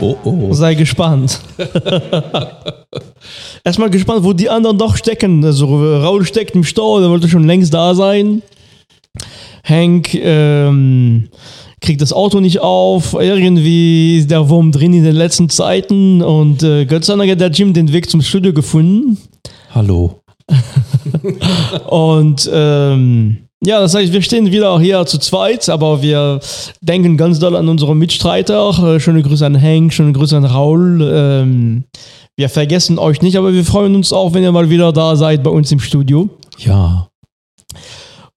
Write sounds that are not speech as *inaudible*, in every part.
Oh, oh. Sei gespannt. *laughs* Erstmal gespannt, wo die anderen noch stecken. Also Raul steckt im Stau, der wollte schon längst da sein. Hank ähm, kriegt das Auto nicht auf. Irgendwie ist der Wurm drin in den letzten Zeiten. Und äh, Gott sei Dank hat der Jim den Weg zum Studio gefunden. Hallo. *laughs* Und ähm, ja, das heißt, wir stehen wieder hier zu zweit, aber wir denken ganz doll an unsere Mitstreiter. Äh, Schöne Grüße an Hank, schöne Grüße an Raul. Ähm, wir vergessen euch nicht, aber wir freuen uns auch, wenn ihr mal wieder da seid bei uns im Studio. Ja.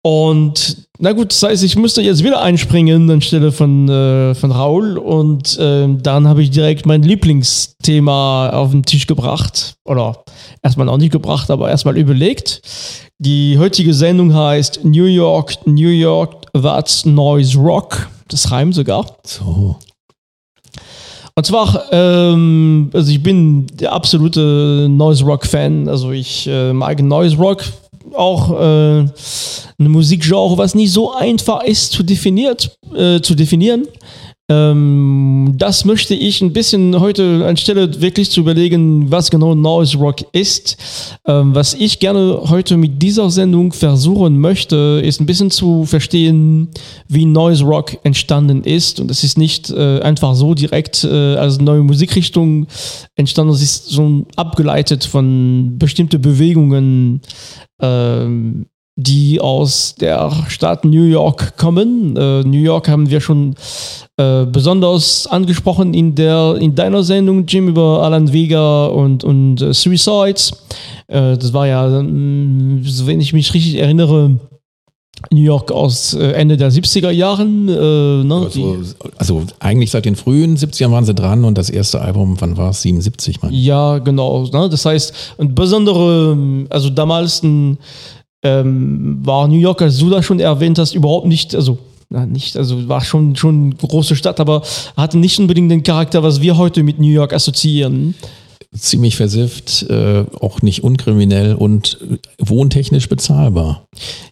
Und na gut, das heißt, ich musste jetzt wieder einspringen anstelle von, äh, von Raul und ähm, dann habe ich direkt mein Lieblingsthema auf den Tisch gebracht. Oder erstmal auch nicht gebracht, aber erstmal überlegt. Die heutige Sendung heißt New York, New York, That's Noise Rock. Das reimt sogar. So. Und zwar, ähm, also ich bin der absolute Noise Rock Fan. Also ich äh, mag Noise Rock auch äh, ein Musikgenre, was nicht so einfach ist zu, definiert, äh, zu definieren. Ähm, das möchte ich ein bisschen heute anstelle wirklich zu überlegen, was genau Noise Rock ist. Ähm, was ich gerne heute mit dieser Sendung versuchen möchte, ist ein bisschen zu verstehen, wie Noise Rock entstanden ist. Und es ist nicht äh, einfach so direkt äh, als neue Musikrichtung entstanden, es ist so abgeleitet von bestimmten Bewegungen. Ähm, die aus der Stadt New York kommen. Äh, New York haben wir schon äh, besonders angesprochen in, der, in deiner Sendung, Jim, über Alan Vega und, und äh, Suicides. Äh, das war ja, mh, wenn ich mich richtig erinnere, New York aus äh, Ende der 70er Jahren. Äh, ne? Also, also eigentlich seit den frühen 70ern waren sie dran und das erste Album, wann war es? 77, meine ich. Ja, genau. Ne? Das heißt, ein besondere, also damals ein ähm, war New York, als du da schon erwähnt hast, überhaupt nicht, also na, nicht, also war schon schon eine große Stadt, aber hatte nicht unbedingt den Charakter, was wir heute mit New York assoziieren. Ziemlich versifft, äh, auch nicht unkriminell und wohntechnisch bezahlbar.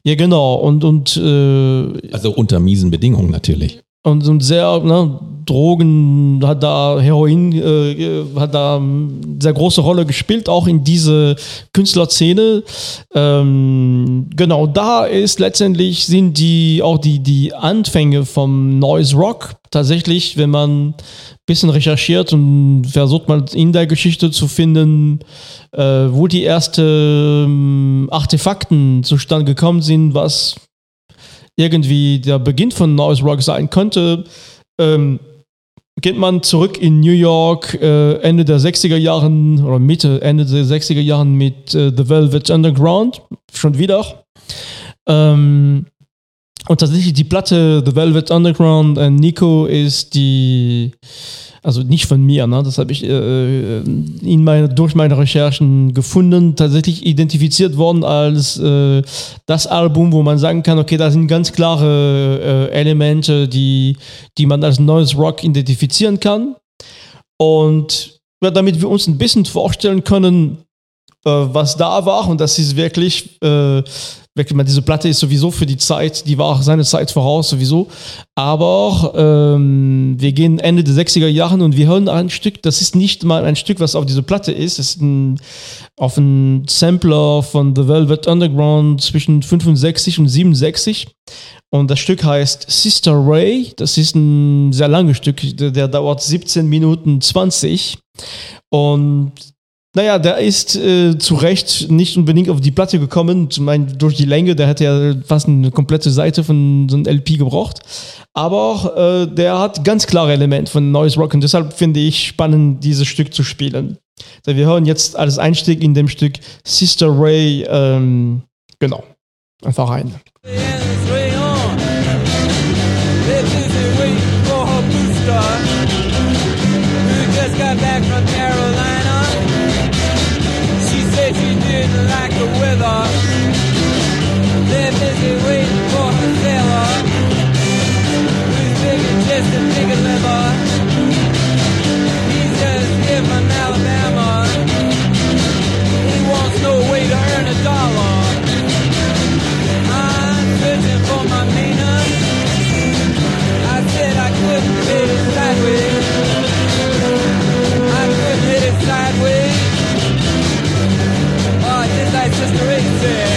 Ja, genau. Und, und, äh, Also unter miesen Bedingungen natürlich. Und, und sehr, ne, Drogen hat da, Heroin äh, hat da eine sehr große Rolle gespielt, auch in diese Künstlerszene. Ähm, genau, da ist letztendlich sind die auch die, die Anfänge vom Noise Rock tatsächlich, wenn man ein bisschen recherchiert und versucht mal in der Geschichte zu finden, äh, wo die ersten Artefakten zustande gekommen sind, was irgendwie der Beginn von Noise Rock sein könnte, ähm, geht man zurück in New York äh, Ende der 60er Jahren oder Mitte, Ende der 60er Jahren mit äh, The Velvet Underground, schon wieder. Ähm, und tatsächlich die Platte The Velvet Underground äh, Nico ist die, also nicht von mir, ne? das habe ich äh, in meine, durch meine Recherchen gefunden, tatsächlich identifiziert worden als äh, das Album, wo man sagen kann, okay, da sind ganz klare äh, Elemente, die, die man als neues Rock identifizieren kann. Und ja, damit wir uns ein bisschen vorstellen können, äh, was da war, und das ist wirklich, äh, wirklich mal, diese Platte ist sowieso für die Zeit, die war auch seine Zeit voraus sowieso. Aber ähm, wir gehen Ende der 60er Jahre und wir hören ein Stück, das ist nicht mal ein Stück, was auf dieser Platte ist, das ist ein, auf einem Sampler von The Velvet Underground zwischen 65 und 67. Und das Stück heißt Sister Ray. Das ist ein sehr langes Stück, der, der dauert 17 Minuten 20. Und naja, der ist äh, zu Recht nicht unbedingt auf die Platte gekommen. Zum einen durch die Länge, der hätte ja fast eine komplette Seite von so einem LP gebraucht. Aber äh, der hat ganz klare Elemente von Noise Rock und deshalb finde ich spannend, dieses Stück zu spielen. So, wir hören jetzt als Einstieg in dem Stück Sister Ray, ähm, genau, einfach rein. back didn't like the weather. They're busy waiting for her sailor. Who's big and just Yeah.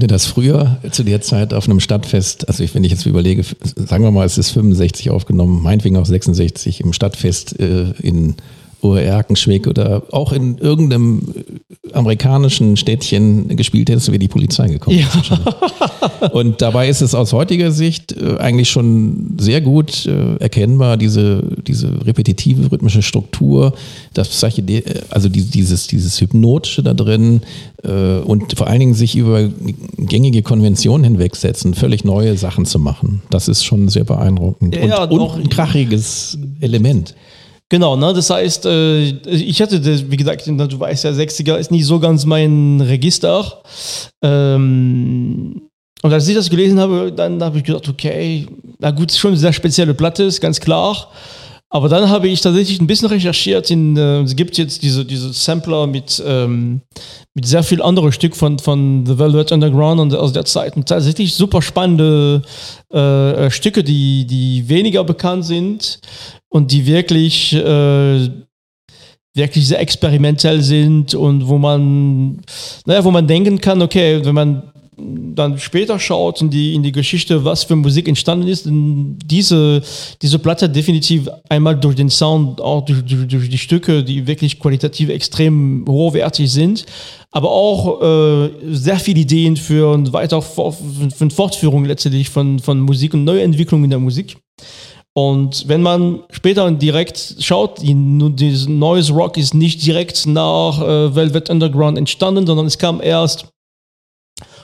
Du das früher zu der Zeit auf einem Stadtfest, also wenn ich jetzt überlege, sagen wir mal, es ist 65 aufgenommen, meinetwegen auch 66 im Stadtfest äh, in Oerkenschwick oder auch in irgendeinem amerikanischen Städtchen gespielt hättest, wäre die Polizei gekommen. Ja. *laughs* Und dabei ist es aus heutiger Sicht äh, eigentlich schon sehr gut äh, erkennbar, diese, diese repetitive rhythmische Struktur, das also die, dieses, dieses Hypnotische da drin äh, und vor allen Dingen sich über gängige Konventionen hinwegsetzen, völlig neue Sachen zu machen. Das ist schon sehr beeindruckend. Ja, und, und ein krachiges Element. Genau, ne, das heißt, äh, ich hatte, das, wie gesagt, du weißt ja, 60er ist nicht so ganz mein Register. Ähm, und als ich das gelesen habe, dann habe ich gedacht, okay, na gut, schon eine sehr spezielle Platte, ist ganz klar. Aber dann habe ich tatsächlich ein bisschen recherchiert. In, äh, es gibt jetzt diese, diese Sampler mit, ähm, mit sehr viel anderen Stück von, von The Velvet Underground und aus der Zeit. Und tatsächlich super spannende äh, Stücke, die, die weniger bekannt sind und die wirklich, äh, wirklich sehr experimentell sind und wo man, naja, wo man denken kann, okay, wenn man dann später schaut in die, in die Geschichte, was für Musik entstanden ist, diese, diese Platte definitiv einmal durch den Sound, auch durch, durch, durch die Stücke, die wirklich qualitativ extrem hochwertig sind, aber auch äh, sehr viele Ideen für For- für eine Fortführung letztendlich von, von Musik und Neuentwicklung in der Musik. Und wenn man später direkt schaut, dieses neues Rock ist nicht direkt nach äh, Velvet Underground entstanden, sondern es kam erst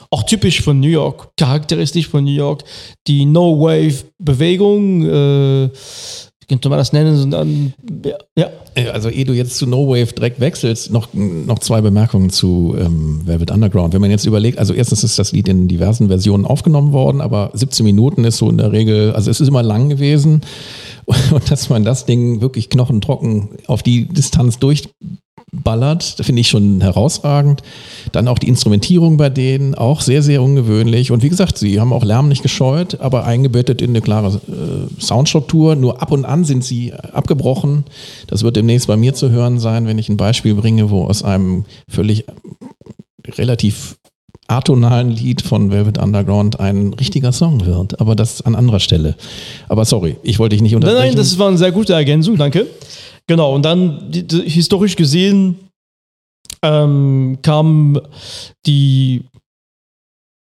auch typisch von New York, charakteristisch von New York, die No-Wave-Bewegung, äh, wie könnte man das nennen, sondern, ja, ja, Äh, Also ehe du jetzt zu No Wave direkt wechselst, noch, noch zwei Bemerkungen zu ähm, Velvet Underground. Wenn man jetzt überlegt, also erstens ist das Lied in diversen Versionen aufgenommen worden, aber 17 Minuten ist so in der Regel, also es ist immer lang gewesen. *laughs* Und dass man das Ding wirklich knochentrocken auf die Distanz durchballert, finde ich schon herausragend. Dann auch die Instrumentierung bei denen, auch sehr, sehr ungewöhnlich. Und wie gesagt, sie haben auch Lärm nicht gescheut, aber eingebettet in eine klare äh, Soundstruktur. Nur ab und an sind sie abgebrochen. Das wird demnächst bei mir zu hören sein, wenn ich ein Beispiel bringe, wo aus einem völlig relativ atonalen Lied von Velvet Underground ein richtiger Song wird. Aber das an anderer Stelle. Aber sorry, ich wollte dich nicht Nein, unterbrechen. nein, das war eine sehr gute Ergänzung, danke. Genau, und dann die, die, historisch gesehen ähm, kam die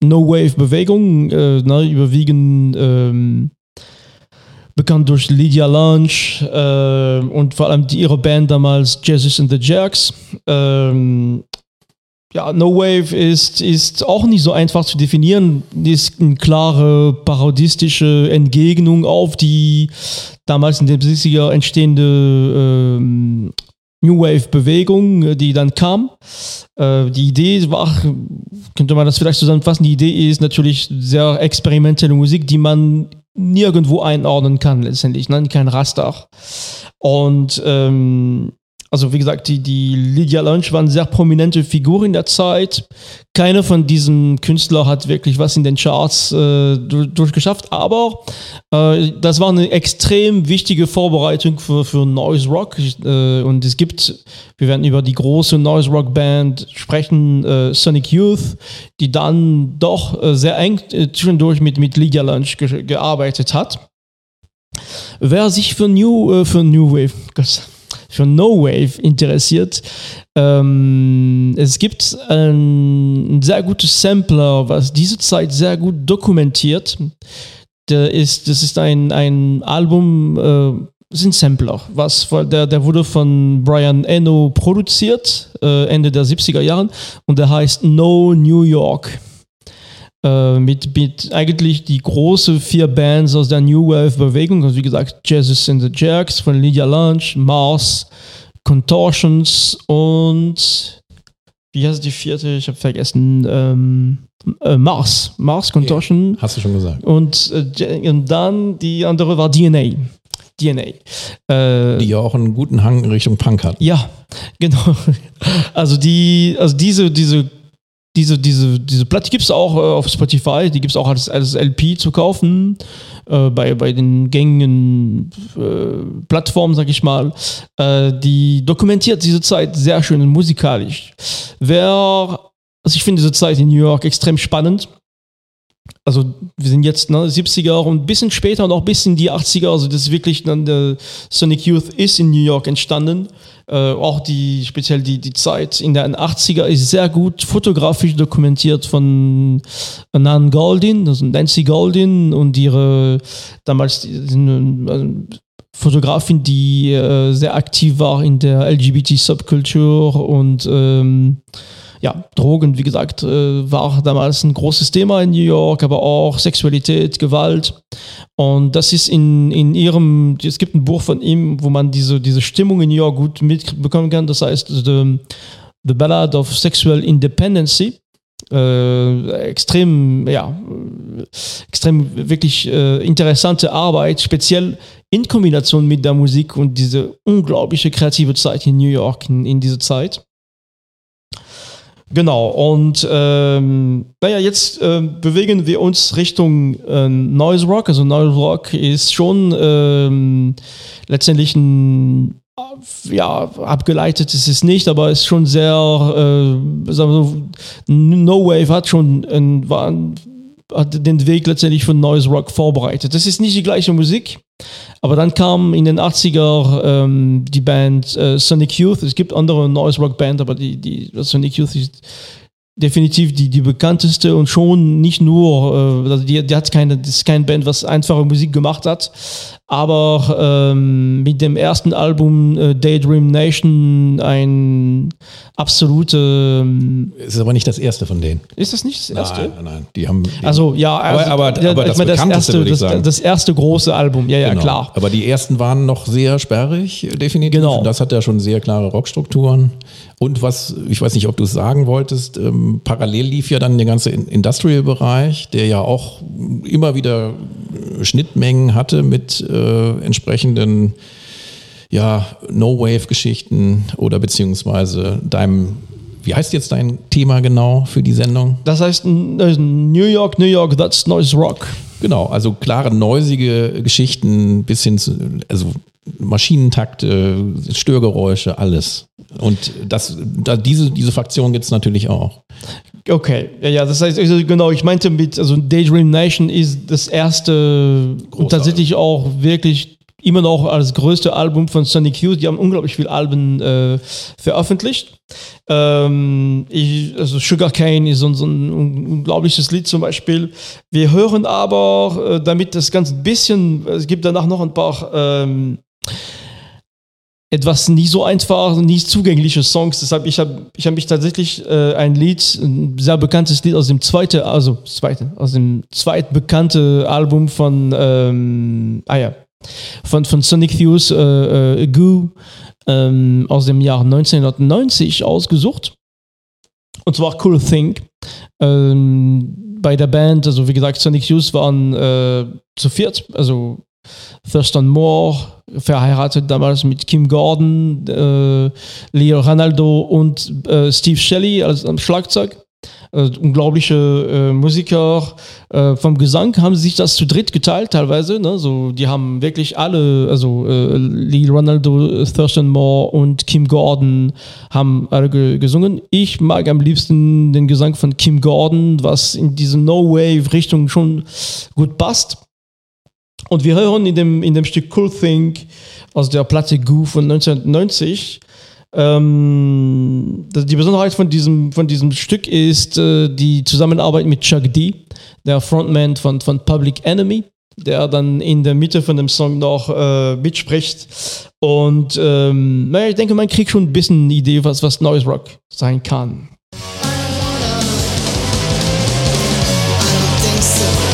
No-Wave-Bewegung, äh, ne, überwiegend ähm, bekannt durch Lydia Lunch äh, und vor allem die, ihre Band damals Jesus and the Jerks. Ähm, ja, No Wave ist, ist auch nicht so einfach zu definieren. Ist eine klare parodistische Entgegnung auf die damals in den 70er entstehende ähm, New Wave Bewegung, die dann kam. Äh, die Idee war, könnte man das vielleicht zusammenfassen, die Idee ist natürlich sehr experimentelle Musik, die man nirgendwo einordnen kann letztendlich, ne? kein Raster. Und ähm, also wie gesagt, die, die Lydia Lunch war eine sehr prominente Figur in der Zeit. Keine von diesen Künstlern hat wirklich was in den Charts äh, durch, durchgeschafft, aber äh, das war eine extrem wichtige Vorbereitung für, für Noise Rock. Äh, und es gibt, wir werden über die große Noise Rock Band sprechen, äh, Sonic Youth, die dann doch äh, sehr eng äh, zwischendurch mit, mit Lydia Lunch ge gearbeitet hat. Wer sich für New, äh, für New Wave, Gott, für No Wave interessiert, ähm, es gibt ein, sehr gutes Sampler, was diese Zeit sehr gut dokumentiert. Der ist, das ist ein, ein Album, äh, sind Sampler, was der, der wurde von Brian Eno produziert, äh, Ende der 70er Jahren, und der heißt No New York äh, mit, mit eigentlich die großen vier Bands aus der New Wave Bewegung, also wie gesagt, Jesus and the Jerks von Lydia Lunch, Mars, Contortions und wie heißt die vierte? Ich habe vergessen. Ähm, äh, Mars, Mars Contortion Hast du schon gesagt. und, äh, und dann die andere war DNA. DNA. Äh, Die ja auch einen guten Hang in Richtung Punk hat. ja, *laughs* genau. Also die, also diese, diese, diese, diese, diese Platte gibt es auch äh, auf Spotify, die gibt es auch als, als LP zu kaufen, äh, bei, bei den gängigen äh, Plattformen, sag ich mal. Äh, die dokumentiert diese Zeit sehr schön musikalisch. Wer Also ich finde diese Zeit in New York extrem spannend. Also wir sind jetzt ne, 70er und ein bisschen später noch bis in die 80er. Also das ist wirklich dann der Sonic Youth ist in New York entstanden. Äh, auch die speziell die, die Zeit in den 80er ist sehr gut fotografisch dokumentiert von Nan Goldin, also Nancy Goldin und ihre damals die, die, Fotografin, die äh, sehr aktiv war in der LGBT-Subkultur und ähm, ja, Drogen, wie gesagt, äh, war damals ein großes Thema in New York, aber auch Sexualität, Gewalt. Und das ist in, in ihrem, es gibt ein Buch von ihm, wo man diese, diese Stimmung in New York gut mitbekommen kann. Das heißt, The, The Ballad of Sexual Independency. Äh, extrem, ja, extrem wirklich äh, interessante Arbeit, speziell in Kombination mit der Musik und diese unglaubliche kreative Zeit in New York in, in dieser Zeit. Genau, und ähm, naja, jetzt äh, bewegen wir uns Richtung äh, Noise Rock. Also Noise Rock ist schon ähm, letztendlich ein ja, abgeleitet ist es nicht, aber ist schon sehr, äh, sagen wir so, No Wave hat schon ein, war, hat den Weg letztendlich von Noise Rock vorbereitet. Das ist nicht die gleiche Musik, aber dann kam in den 80er ähm, die Band äh, Sonic Youth. Es gibt andere Noise Rock Band, aber die, die Sonic Youth ist definitiv die, die bekannteste und schon nicht nur, äh, also die, die hat keine, das ist kein Band, was einfache Musik gemacht hat, aber ähm, mit dem ersten Album äh, Daydream Nation ein absolute. Ähm, Es ist aber nicht das erste von denen. ist das nicht das erste? Nein, nein, nein. Die haben, die Also ja, Aber- also, aber- aber ich das meine, das, erste, das, das erste große Album, ja, ja, Genau. klar. Aber die ersten waren noch sehr sperrig, definitiv. Genau. Das hat ja schon sehr klare Rockstrukturen. Und was, ich weiß nicht, ob du es sagen wolltest, ähm, parallel lief ja dann der ganze In- Industrial-Bereich, der ja auch immer wieder Schnittmengen hatte mit äh, entsprechenden ja, No-Wave-Geschichten oder beziehungsweise deinem, wie heißt jetzt dein Thema genau für die Sendung? Das heißt, äh, New York, New York, that's noise rock. Genau, also klare, neusige Geschichten bis hin zu, also Maschinentakte, Störgeräusche, alles. Und das, da, diese, diese Fraktion gibt es natürlich auch. Okay, ja, ja, das heißt, also genau, ich meinte mit, also Daydream Nation ist das erste und Große tatsächlich auch wirklich immer noch als größte Album von Sonic Youth. Die haben unglaublich viele Alben äh, veröffentlicht. Ähm, ich, also Sugarcane ist so, ein- so ein unglaubliches Lied zum Beispiel. Wir hören aber, äh, damit das Ganze ein bisschen, es gibt danach noch ein paar ähm, etwas nicht so einfach, nicht zugängliche Songs. Deshalb ich habe ich hab mich tatsächlich äh, ein Lied, ein sehr bekanntes Lied aus dem zweiten, also zweite, aus dem zweitbekannte Album von, ähm, ah ja, von, von Sonic Youth, äh, äh, Goo, ähm, aus dem Jahr 1990 ausgesucht. Und zwar Cool Thing. Ähm, bei der Band, also wie gesagt, Sonic Youth waren äh, zu viert, also Thurston Moore, verheiratet damals mit Kim Gordon, äh, Leo Ronaldo und äh, Steve Shelley als am Schlagzeug. Äh, unglaubliche äh, Musiker. Äh, vom Gesang haben sie sich das zu dritt geteilt teilweise. Ne? So, die haben wirklich alle, also äh, Lee Ronaldo, Thurston Moore und Kim Gordon haben alle ge gesungen. Ich mag am liebsten den Gesang von Kim Gordon, was in diese No-Wave-Richtung schon gut passt. Und wir hören in dem, in dem Stück Cool Thing aus der Platte Goo von 1990. Ähm, die Besonderheit von diesem, von diesem Stück ist äh, die Zusammenarbeit mit Chuck D, der Frontman von, von Public Enemy, der dann in der Mitte von dem Song noch äh, mitspricht. Und ähm, naja, ich denke, man kriegt schon ein bisschen eine Idee, was, was Noise Rock sein kann. think so.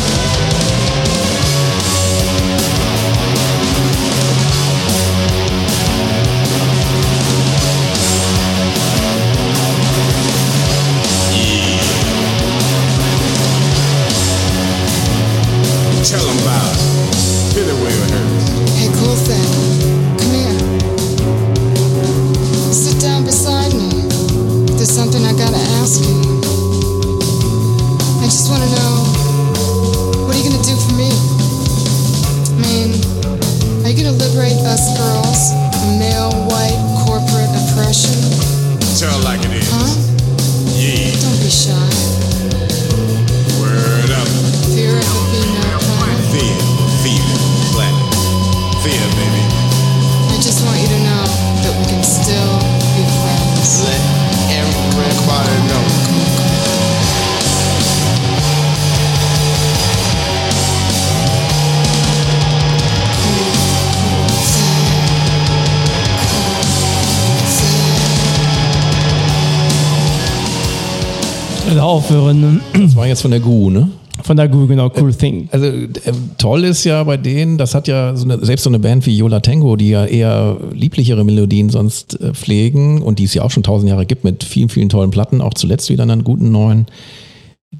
Aufhören. Das war jetzt von der GU, ne? Von der Google, genau, Cool Thing. Also äh, toll ist ja bei denen, das hat ja so eine, selbst so eine Band wie Yola Tango, die ja eher lieblichere Melodien sonst äh, pflegen und die es ja auch schon tausend Jahre gibt mit vielen, vielen tollen Platten, auch zuletzt wieder einen guten neuen.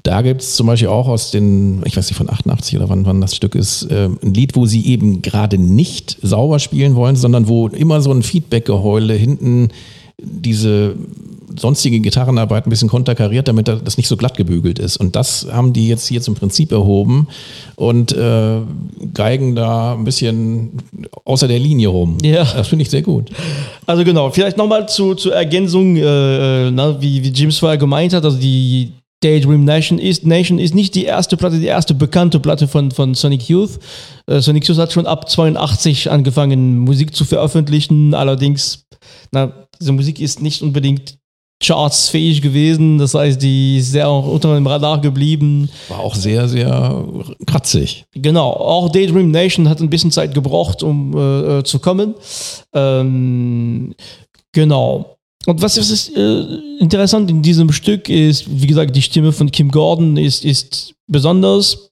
Da gibt es zum Beispiel auch aus den, ich weiß nicht, von 88 oder wann, wann das Stück ist, äh, ein Lied, wo sie eben gerade nicht sauber spielen wollen, sondern wo immer so ein Feedback-Geheule hinten diese sonstige Gitarrenarbeit ein bisschen konterkariert, damit das nicht so glatt gebügelt ist. Und das haben die jetzt hier zum Prinzip erhoben und äh, geigen da ein bisschen außer der Linie rum. Ja. Das finde ich sehr gut. Also genau, vielleicht nochmal zu, zur Ergänzung, äh, äh, na, wie, wie James vorher gemeint hat, also die Daydream Nation ist, Nation ist nicht die erste Platte, die erste bekannte Platte von, von Sonic Youth. Äh, Sonic Youth hat schon ab 82 angefangen, Musik zu veröffentlichen, allerdings, na, diese Musik ist nicht unbedingt chartsfähig gewesen, das heißt, die ist sehr unter dem Radar geblieben. War auch sehr, sehr kratzig. Genau, auch Daydream Nation hat ein bisschen Zeit gebraucht, um äh, äh, zu kommen. Ähm, genau. Und was ist äh, interessant in diesem Stück ist, wie gesagt, die Stimme von Kim Gordon ist, ist besonders.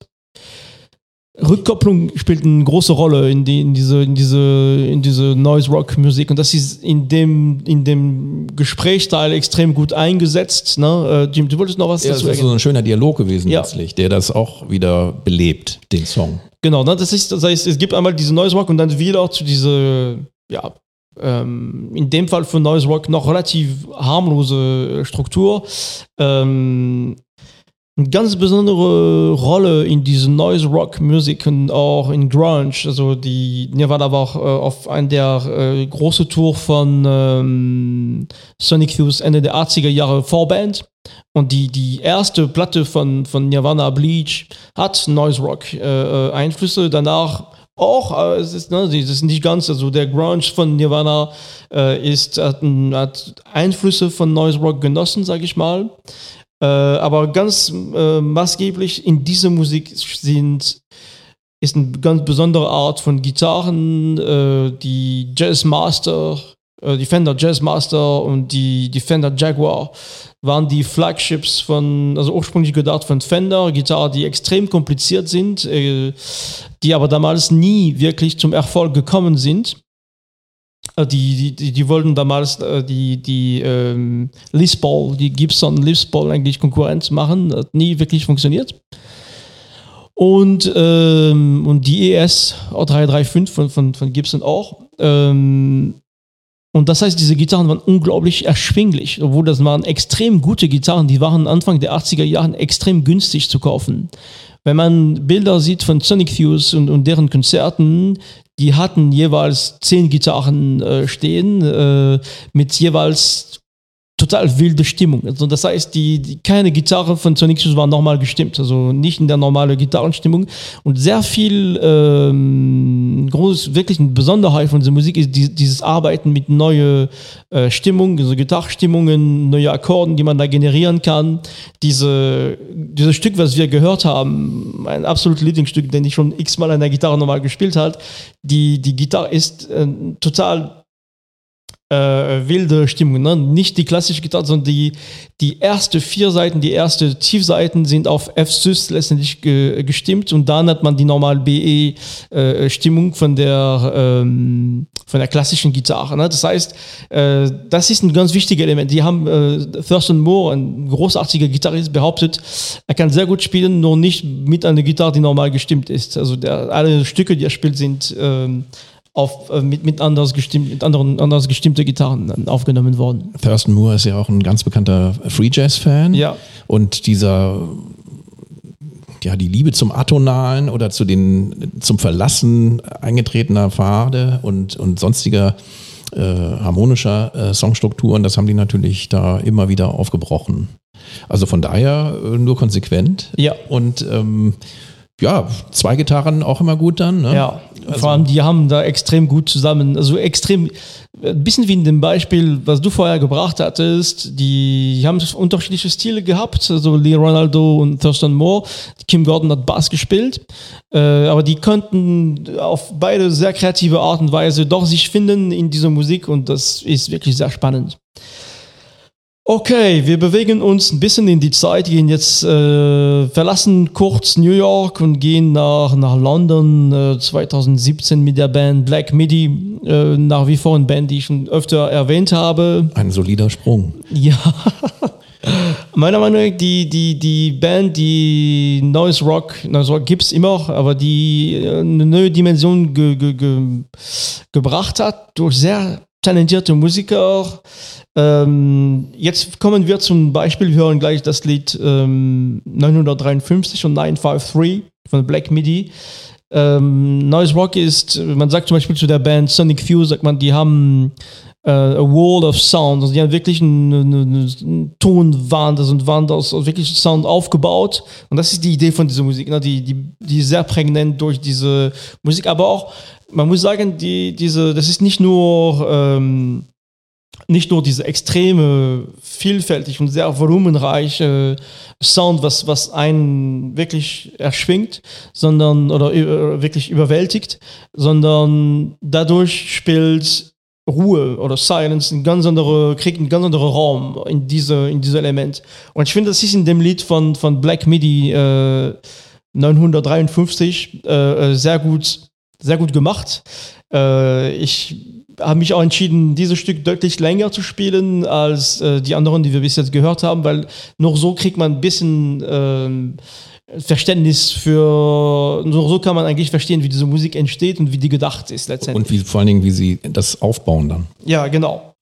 Rückkopplung spielt eine große Rolle in, die, in diese, in diese, in diese Noise Rock Musik und das ist in dem, in dem Gesprächsteil extrem gut eingesetzt. Ne? Äh, Jim, du wolltest noch was Ja, das dazu ist so ein schöner Dialog gewesen Ja. letztlich, der das auch wieder belebt, den Song. Genau, ne, das ist, das heißt, es gibt einmal diese Noise Rock und dann wieder zu diese, ja, ähm, in dem Fall für Noise Rock noch relativ harmlose Struktur. Ähm, eine ganz besondere Rolle in diesen Noise Rock Musik und auch in Grunge. Also die Nirvana war auch äh, auf einer der äh, große Tour von ähm, Sonic Youth Ende der 80er Jahre Vorband. Und die, die erste Platte von, von Nirvana Bleach hat Noise Rock äh, äh, Einflüsse. Danach auch, äh, es ist, ne, das ist nicht ganz, also der Grunge von Nirvana äh, ist, hat, hat Einflüsse von Noise Rock genossen, sag ich mal. Äh, aber ganz äh, maßgeblich in dieser Musik sind ist eine ganz besondere Art von Gitarren, äh, die Jazz Master, die Fender Jazz Master und die, die Fender Jaguar waren die Flagships von, also ursprünglich gedacht von Fender, Gitarren, die extrem kompliziert sind, die aber damals nie wirklich zum Erfolg gekommen sind. Äh, Die, die, die, wollten damals äh, die, die ähm, Les Paul, die Gibson Les Paul eigentlich Konkurrenz machen, hat nie wirklich funktioniert. Und, ähm, und die ES O335 von, von, von Gibson auch. Ähm, und das heißt, diese Gitarren waren unglaublich erschwinglich, obwohl das waren extrem gute Gitarren, die waren Anfang der 80er Jahren extrem günstig zu kaufen. Wenn man Bilder sieht von Sonic Youth und, und deren Konzerten, die hatten jeweils zehn Gitarren äh, stehen, äh, mit jeweils total wilde Stimmung. Also das heißt, die, die keine Gitarre von Sonic Youth war normal gestimmt, also nicht in der normalen Gitarrenstimmung. Und sehr viel ähm, groß, wirklich eine Besonderheit von dieser Musik ist die, dieses Arbeiten mit neue äh, Stimmung, also Gitarrstimmungen, neue Akkorden, die man da generieren kann. Diese, dieses Stück, was wir gehört haben, ein absolutes Lieblingsstück, den ich schon x-mal an der Gitarre normal gespielt habe, die, die Gitarre ist äh, total äh, wilde Stimmung. Ne? Nicht die klassische Gitarre, sondern die, die erste vier Seiten, die erste Tiefseiten sind auf F-Sus letztendlich ge gestimmt und dann hat man die normale BE-Stimmung von, der, ähm, von der klassischen Gitarre. Ne? Das heißt, äh, das ist ein ganz wichtiges Element. Die haben äh, Thurston Moore, ein großartiger Gitarrist, behauptet, er kann sehr gut spielen, nur nicht mit einer Gitarre, die normal gestimmt ist. Also der, alle Stücke, die er spielt, sind ähm, auf, äh, mit, mit, anders gestimmt, mit anderen anders gestimmte Gitarren aufgenommen worden. Thurston Moore ist ja auch ein ganz bekannter Free Jazz-Fan. Ja. Und dieser, ja, die Liebe zum Atonalen oder zu den, zum Verlassen eingetretener Pfade und, und sonstiger äh, harmonischer äh, Songstrukturen, das haben die natürlich da immer wieder aufgebrochen. Also von daher äh, nur konsequent. Ja. Und ähm, ja, zwei Gitarren auch immer gut dann. Ne? Ja, vor allem die haben da extrem gut zusammen, also extrem, ein bisschen wie in dem Beispiel, was du vorher gebracht hattest, die haben unterschiedliche Stile gehabt, also Lee Ronaldo und Thurston Moore. Kim Gordon hat Bass gespielt, äh, aber die konnten auf beide sehr kreative Art und Weise doch sich finden in dieser Musik und das ist wirklich sehr spannend. Okay, wir bewegen uns ein bisschen in die Zeit, gehen jetzt, äh, verlassen kurz New York und gehen nach, nach London äh, 2017 mit der Band Black Midi, äh, nach wie vor eine Band, die ich schon öfter erwähnt habe. Ein solider Sprung. Ja. Meiner Meinung nach, die, die, die Band, die Noise Rock, Noise Rock gibt es immer, aber die äh, eine neue Dimension ge, ge, ge, gebracht hat durch sehr talentierte Musiker. Ähm, jetzt kommen wir zum Beispiel, wir hören gleich das Lied ähm, 953 und 953 von Black Midi. Ähm, Noise Rock ist, man sagt zum Beispiel zu der Band Sonic Fuse, sagt man, die haben äh, a wall of sound. Also die haben wirklich eine, eine, eine Tonwand, also eine Wand aus, aus wirklich Sound aufgebaut. Und das ist die Idee von dieser Musik, ne? die, die, die sehr prägnant durch diese Musik. Aber auch, man muss sagen, die, diese, das ist nicht nur, ähm, nicht nur diese extreme, vielfältig und sehr volumenreiche Sound, was, was einen wirklich erschwingt, sondern oder äh, wirklich überwältigt, sondern dadurch spielt Ruhe oder Silence ein ganz andere, kriegt einen ganz anderen Raum in diese, in diese Element. Und ich finde, das ist in dem Lied von, von Black Midi äh, 953 äh, sehr gut, sehr gut gemacht. Äh, ich habe mich auch entschieden, dieses Stück deutlich länger zu spielen als äh, die anderen, die wir bis jetzt gehört haben, weil nur so kriegt man ein bisschen ähm, Verständnis für, nur so kann man eigentlich verstehen, wie diese Musik entsteht und wie die gedacht ist letztendlich. Und wie, vor allen Dingen, wie sie das aufbauen dann. Ja, genau.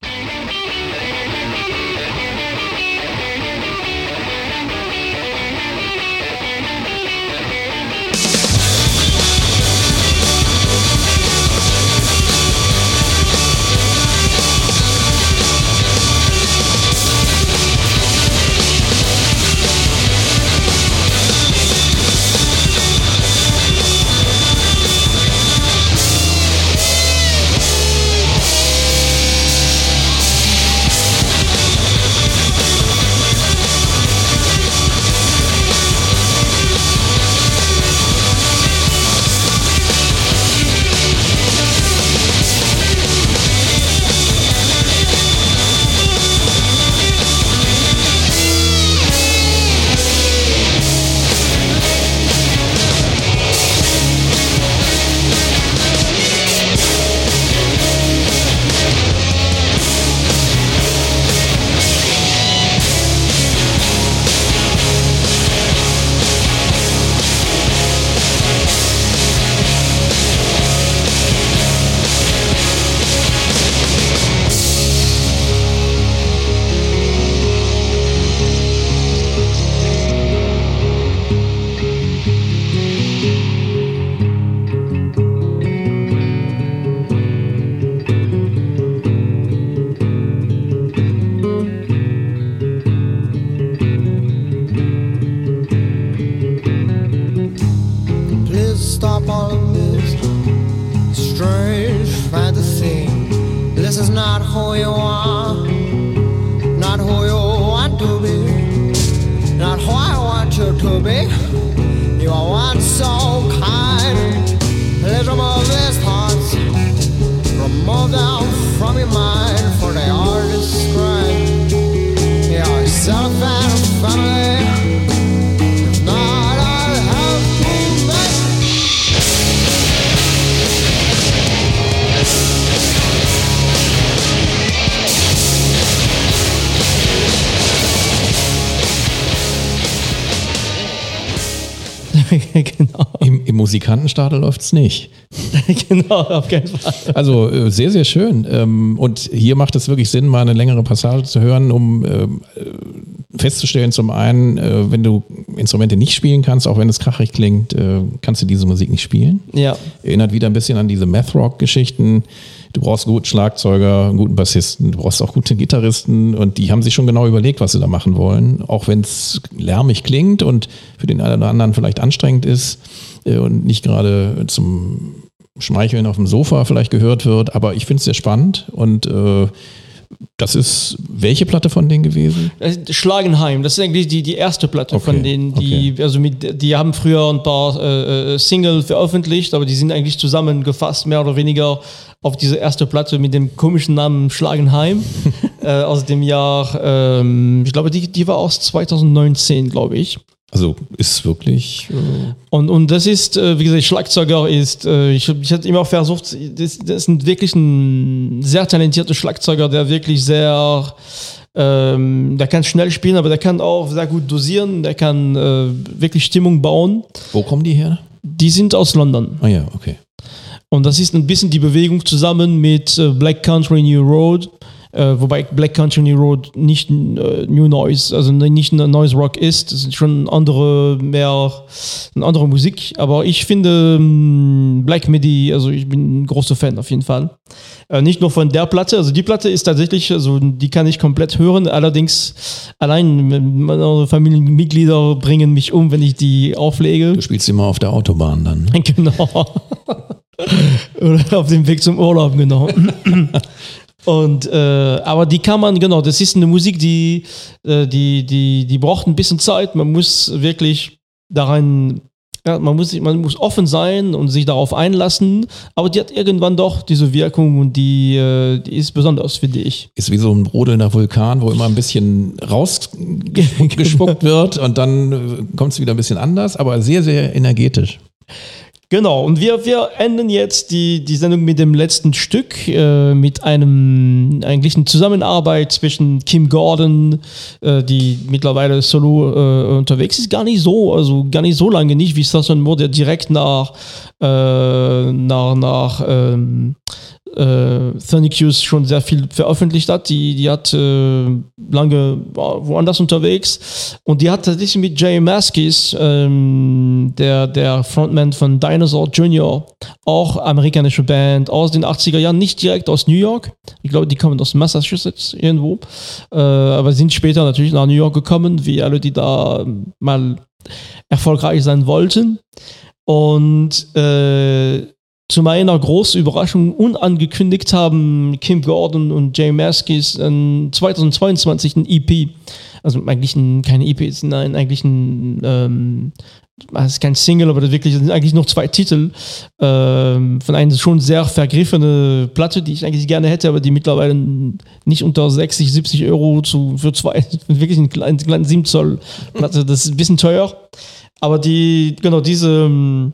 This is not who you are, not who you want to be, not who I want you to be. You are once so kind. Please remove these thoughts, remove them from your mind, *laughs* genau. Im, im Musikantenstadel läuft's nicht. *laughs* genau, auf keinen Fall. Also äh, sehr, sehr schön. Ähm, Und hier macht es wirklich Sinn, mal eine längere Passage zu hören, um äh, festzustellen, zum einen, äh, wenn du Instrumente nicht spielen kannst, auch wenn es krachig klingt, kannst du diese Musik nicht spielen. Ja. Erinnert wieder ein bisschen an diese Math-Rock-Geschichten. Du brauchst einen guten Schlagzeuger, einen guten Bassisten, du brauchst auch gute Gitarristen und die haben sich schon genau überlegt, was sie da machen wollen. Auch wenn es lärmig klingt und für den einen oder anderen vielleicht anstrengend ist äh, und nicht gerade zum Schmeicheln auf dem Sofa vielleicht gehört wird, aber ich finde es sehr spannend und äh, das ist welche Platte von denen gewesen? Ist Schlagenheim, das ist eigentlich die, die erste Platte Okay, von denen, die, also mit, die haben früher ein paar äh, äh, Single veröffentlicht, aber die sind eigentlich zusammengefasst, mehr oder weniger auf diese erste Platte mit dem komischen Namen Schlagenheim. *laughs* äh, aus dem Jahr, ähm, ich glaube, die, die war aus 2019, glaube ich. Also ist wirklich. Äh, Und, und das ist, äh, wie gesagt, Schlagzeuger ist, äh, ich, ich hatte immer versucht, das, das ist wirklich ein sehr talentierter Schlagzeuger, der wirklich sehr, ähm, der kann schnell spielen, aber der kann auch sehr gut dosieren, der kann äh, wirklich Stimmung bauen. wo kommen die her? Die sind aus London. Ah ja, okay. Und das ist ein bisschen die Bewegung zusammen mit äh, Black Country New Road, äh, wobei Black Country New Road nicht äh, New Noise, also nicht ein Noise Rock ist, das ist schon andere, mehr eine andere Musik. Aber ich finde ähm, Black Midi, also ich bin ein großer Fan auf jeden Fall. Äh, nicht nur von der Platte, also die Platte ist tatsächlich, also die kann ich komplett hören, allerdings allein meine Familienmitglieder bringen mich um, wenn ich die auflege. Du spielst immer auf der Autobahn dann. ne? *laughs* Genau. *laughs* Oder auf dem Weg zum Urlaub, genau. *laughs* Und äh, aber die kann man, genau, das ist eine Musik, die, äh, die, die, die braucht ein bisschen Zeit. Man muss wirklich daran, ja, man muss, man muss offen sein und sich darauf einlassen, aber die hat irgendwann doch diese Wirkung und die, äh, die ist besonders, finde ich. Ist wie so ein brodelnder Vulkan, wo immer ein bisschen rausgespuckt *laughs* wird und dann kommt es wieder ein bisschen anders, aber sehr, sehr energetisch. Genau, und wir, wir enden jetzt die, die Sendung mit dem letzten Stück, äh, mit einem eigentlich eine Zusammenarbeit zwischen Kim Gordon, äh, die mittlerweile solo äh, unterwegs ist, gar nicht so, also gar nicht so lange nicht, wie Sasson Moore, der direkt nach, äh, nach, nach ähm, äh, Thunnicus schon sehr viel veröffentlicht hat. Die, die hat äh, lange woanders unterwegs und die hat tatsächlich mit Jay Maskis, ähm, der, der Frontman von Dinosaur Jr., auch amerikanische Band aus den 80er Jahren, nicht direkt aus New York. Ich glaube, die kommen aus Massachusetts irgendwo, äh, aber sind später natürlich nach New York gekommen, wie alle, die da mal erfolgreich sein wollten. Und äh, zu meiner großen Überraschung unangekündigt haben Kim Gordon und Jay Maskis in 2022 ein EP, also eigentlich ein, keine EP, ist nein, eigentlich ein, ähm, es ist kein Single, aber das wirklich das sind eigentlich noch zwei Titel ähm, von einer schon sehr vergriffene Platte, die ich eigentlich gerne hätte, aber die mittlerweile nicht unter 60, 70 Euro zu, für zwei, *laughs* wirklich eine kleine, kleine 7 Zoll Platte, das ist ein bisschen teuer. Aber die, genau, diese ähm,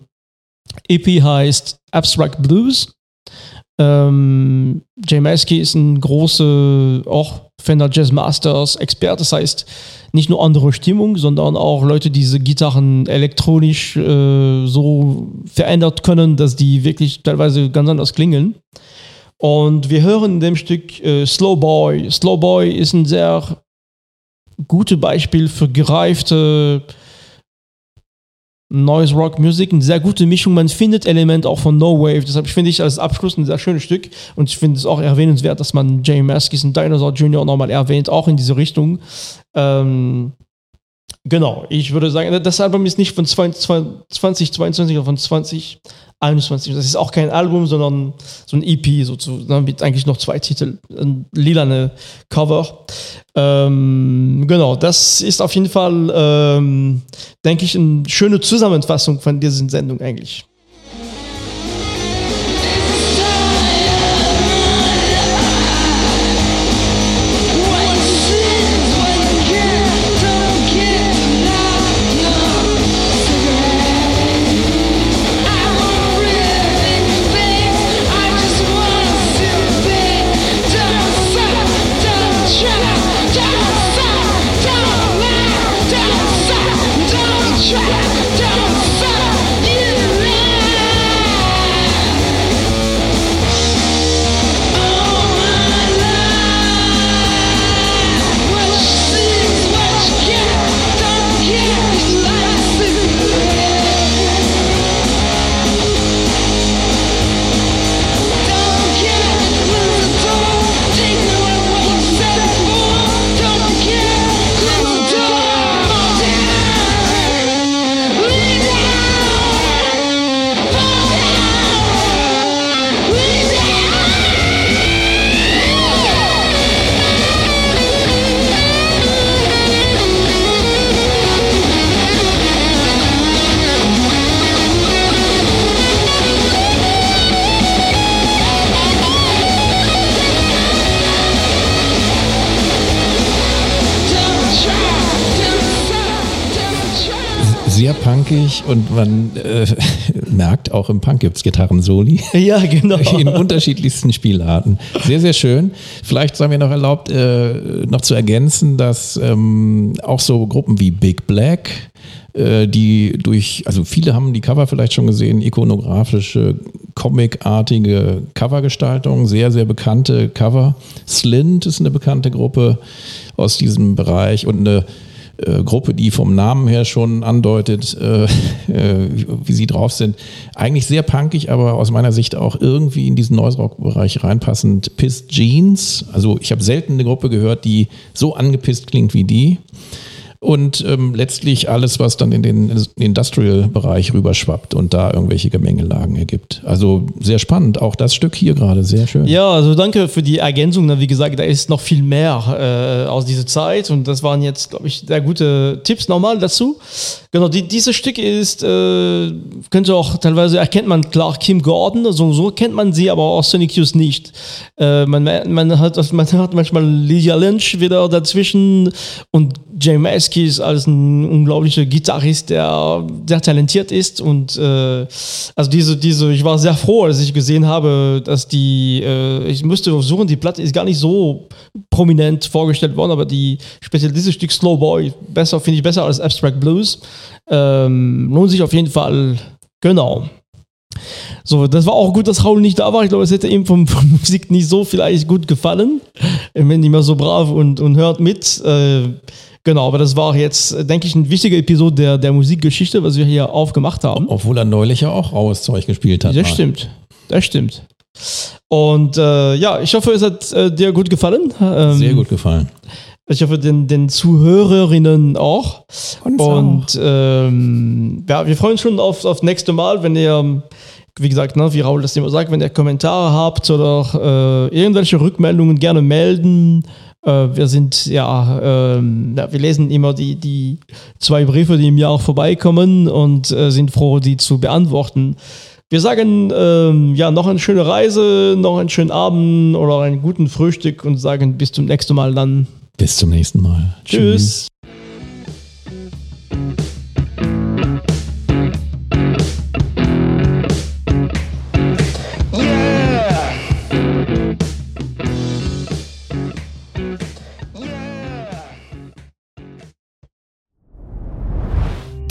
EP heißt Abstract Blues. Ähm, Jay Maskey ist ein großer, auch Fender Jazz Masters Experte. Das heißt, nicht nur andere Stimmung, sondern auch Leute, die diese Gitarren elektronisch äh, so verändert können, dass die wirklich teilweise ganz anders klingen. Und wir hören in dem Stück äh, Slow Boy. Slow Boy ist ein sehr gutes Beispiel für gereifte Noise Rock Musik, eine sehr gute Mischung. Man findet Elemente auch von No Wave. Deshalb finde ich als Abschluss ein sehr schönes Stück. Und ich finde es auch erwähnenswert, dass man Jay Maskis und Dinosaur Jr. nochmal erwähnt, auch in diese Richtung. Ähm, genau, ich würde sagen, das Album ist nicht von 2022, sondern von 2021. Das ist auch kein Album, sondern so ein EP, sozusagen, mit eigentlich noch zwei Titeln. Ein lilane Cover. Ähm, genau, das ist auf jeden Fall, ähm, denke ich, eine schöne Zusammenfassung von dieser Sendung eigentlich. Punkig und man äh, *laughs* merkt, auch im Punk gibt's Gitarren-Soli. *laughs* Ja, genau. *laughs* In unterschiedlichsten Spielarten. Sehr, sehr schön. Vielleicht sei mir noch erlaubt, äh, noch zu ergänzen, dass ähm, auch so Gruppen wie Big Black, äh, die durch, also viele haben die Cover vielleicht schon gesehen, ikonografische, comicartige Covergestaltung, sehr, sehr bekannte Cover. Slint ist eine bekannte Gruppe aus diesem Bereich und eine äh, Gruppe, die vom Namen her schon andeutet, äh, *laughs* äh, wie sie drauf sind. Eigentlich sehr punkig, aber aus meiner Sicht auch irgendwie in diesen Noise-Rock-Bereich reinpassend. Pissed Jeans, also ich habe selten eine Gruppe gehört, die so angepisst klingt wie die. Und ähm, letztlich alles, was dann in den Industrial-Bereich rüberschwappt und da irgendwelche Gemengelagen ergibt. Also sehr spannend, auch das Stück hier gerade, sehr schön. Ja, also danke für die Ergänzung. Wie gesagt, da ist noch viel mehr äh, aus dieser Zeit und das waren jetzt, glaube ich, sehr gute Tipps nochmal dazu. Genau, die, dieses Stück ist, äh, könnte auch teilweise erkennt man klar Kim Gordon, also so kennt man sie, aber auch Sonic Youth nicht. Äh, man, man, hat, man hat manchmal Lydia Lynch wieder dazwischen und Jay Maskey ist als ein unglaublicher Gitarrist, der sehr talentiert ist und äh, also diese, diese, ich war sehr froh, als ich gesehen habe, dass die, äh, ich musste versuchen, die Platte ist gar nicht so prominent vorgestellt worden, aber die, speziell dieses Stück Slow Boy, besser, finde ich besser als Abstract Blues, ähm, lohnt sich auf jeden Fall, genau. So, das war auch gut, dass Raul nicht da war. Ich glaube, es hätte ihm vom, *laughs* von Musik nicht so vielleicht gut gefallen. Wenn nicht mehr so brav und, und hört mit. Äh, Genau, aber das war jetzt, denke ich, eine wichtige Episode der, der Musikgeschichte, was wir hier aufgemacht haben. Obwohl er neulich ja auch raues Zeug gespielt hat. Das mal. stimmt. Das stimmt. Und äh, ja, ich hoffe, es hat äh, dir gut gefallen. Ähm, Sehr gut gefallen. Ich hoffe, den, den Zuhörerinnen auch. Uns Und ähm, ja, wir freuen uns schon auf das nächste Mal, wenn ihr, wie gesagt, ne, wie Raul das immer sagt, wenn ihr Kommentare habt oder äh, irgendwelche Rückmeldungen gerne melden. Äh, wir sind, ja, ähm, wir lesen immer die, die zwei Briefe, die im Jahr auch vorbeikommen und äh, sind froh, die zu beantworten. Wir sagen ähm, ja noch eine schöne Reise, noch einen schönen Abend oder einen guten Frühstück und sagen bis zum nächsten Mal dann. Bis zum nächsten Mal. Tschüss.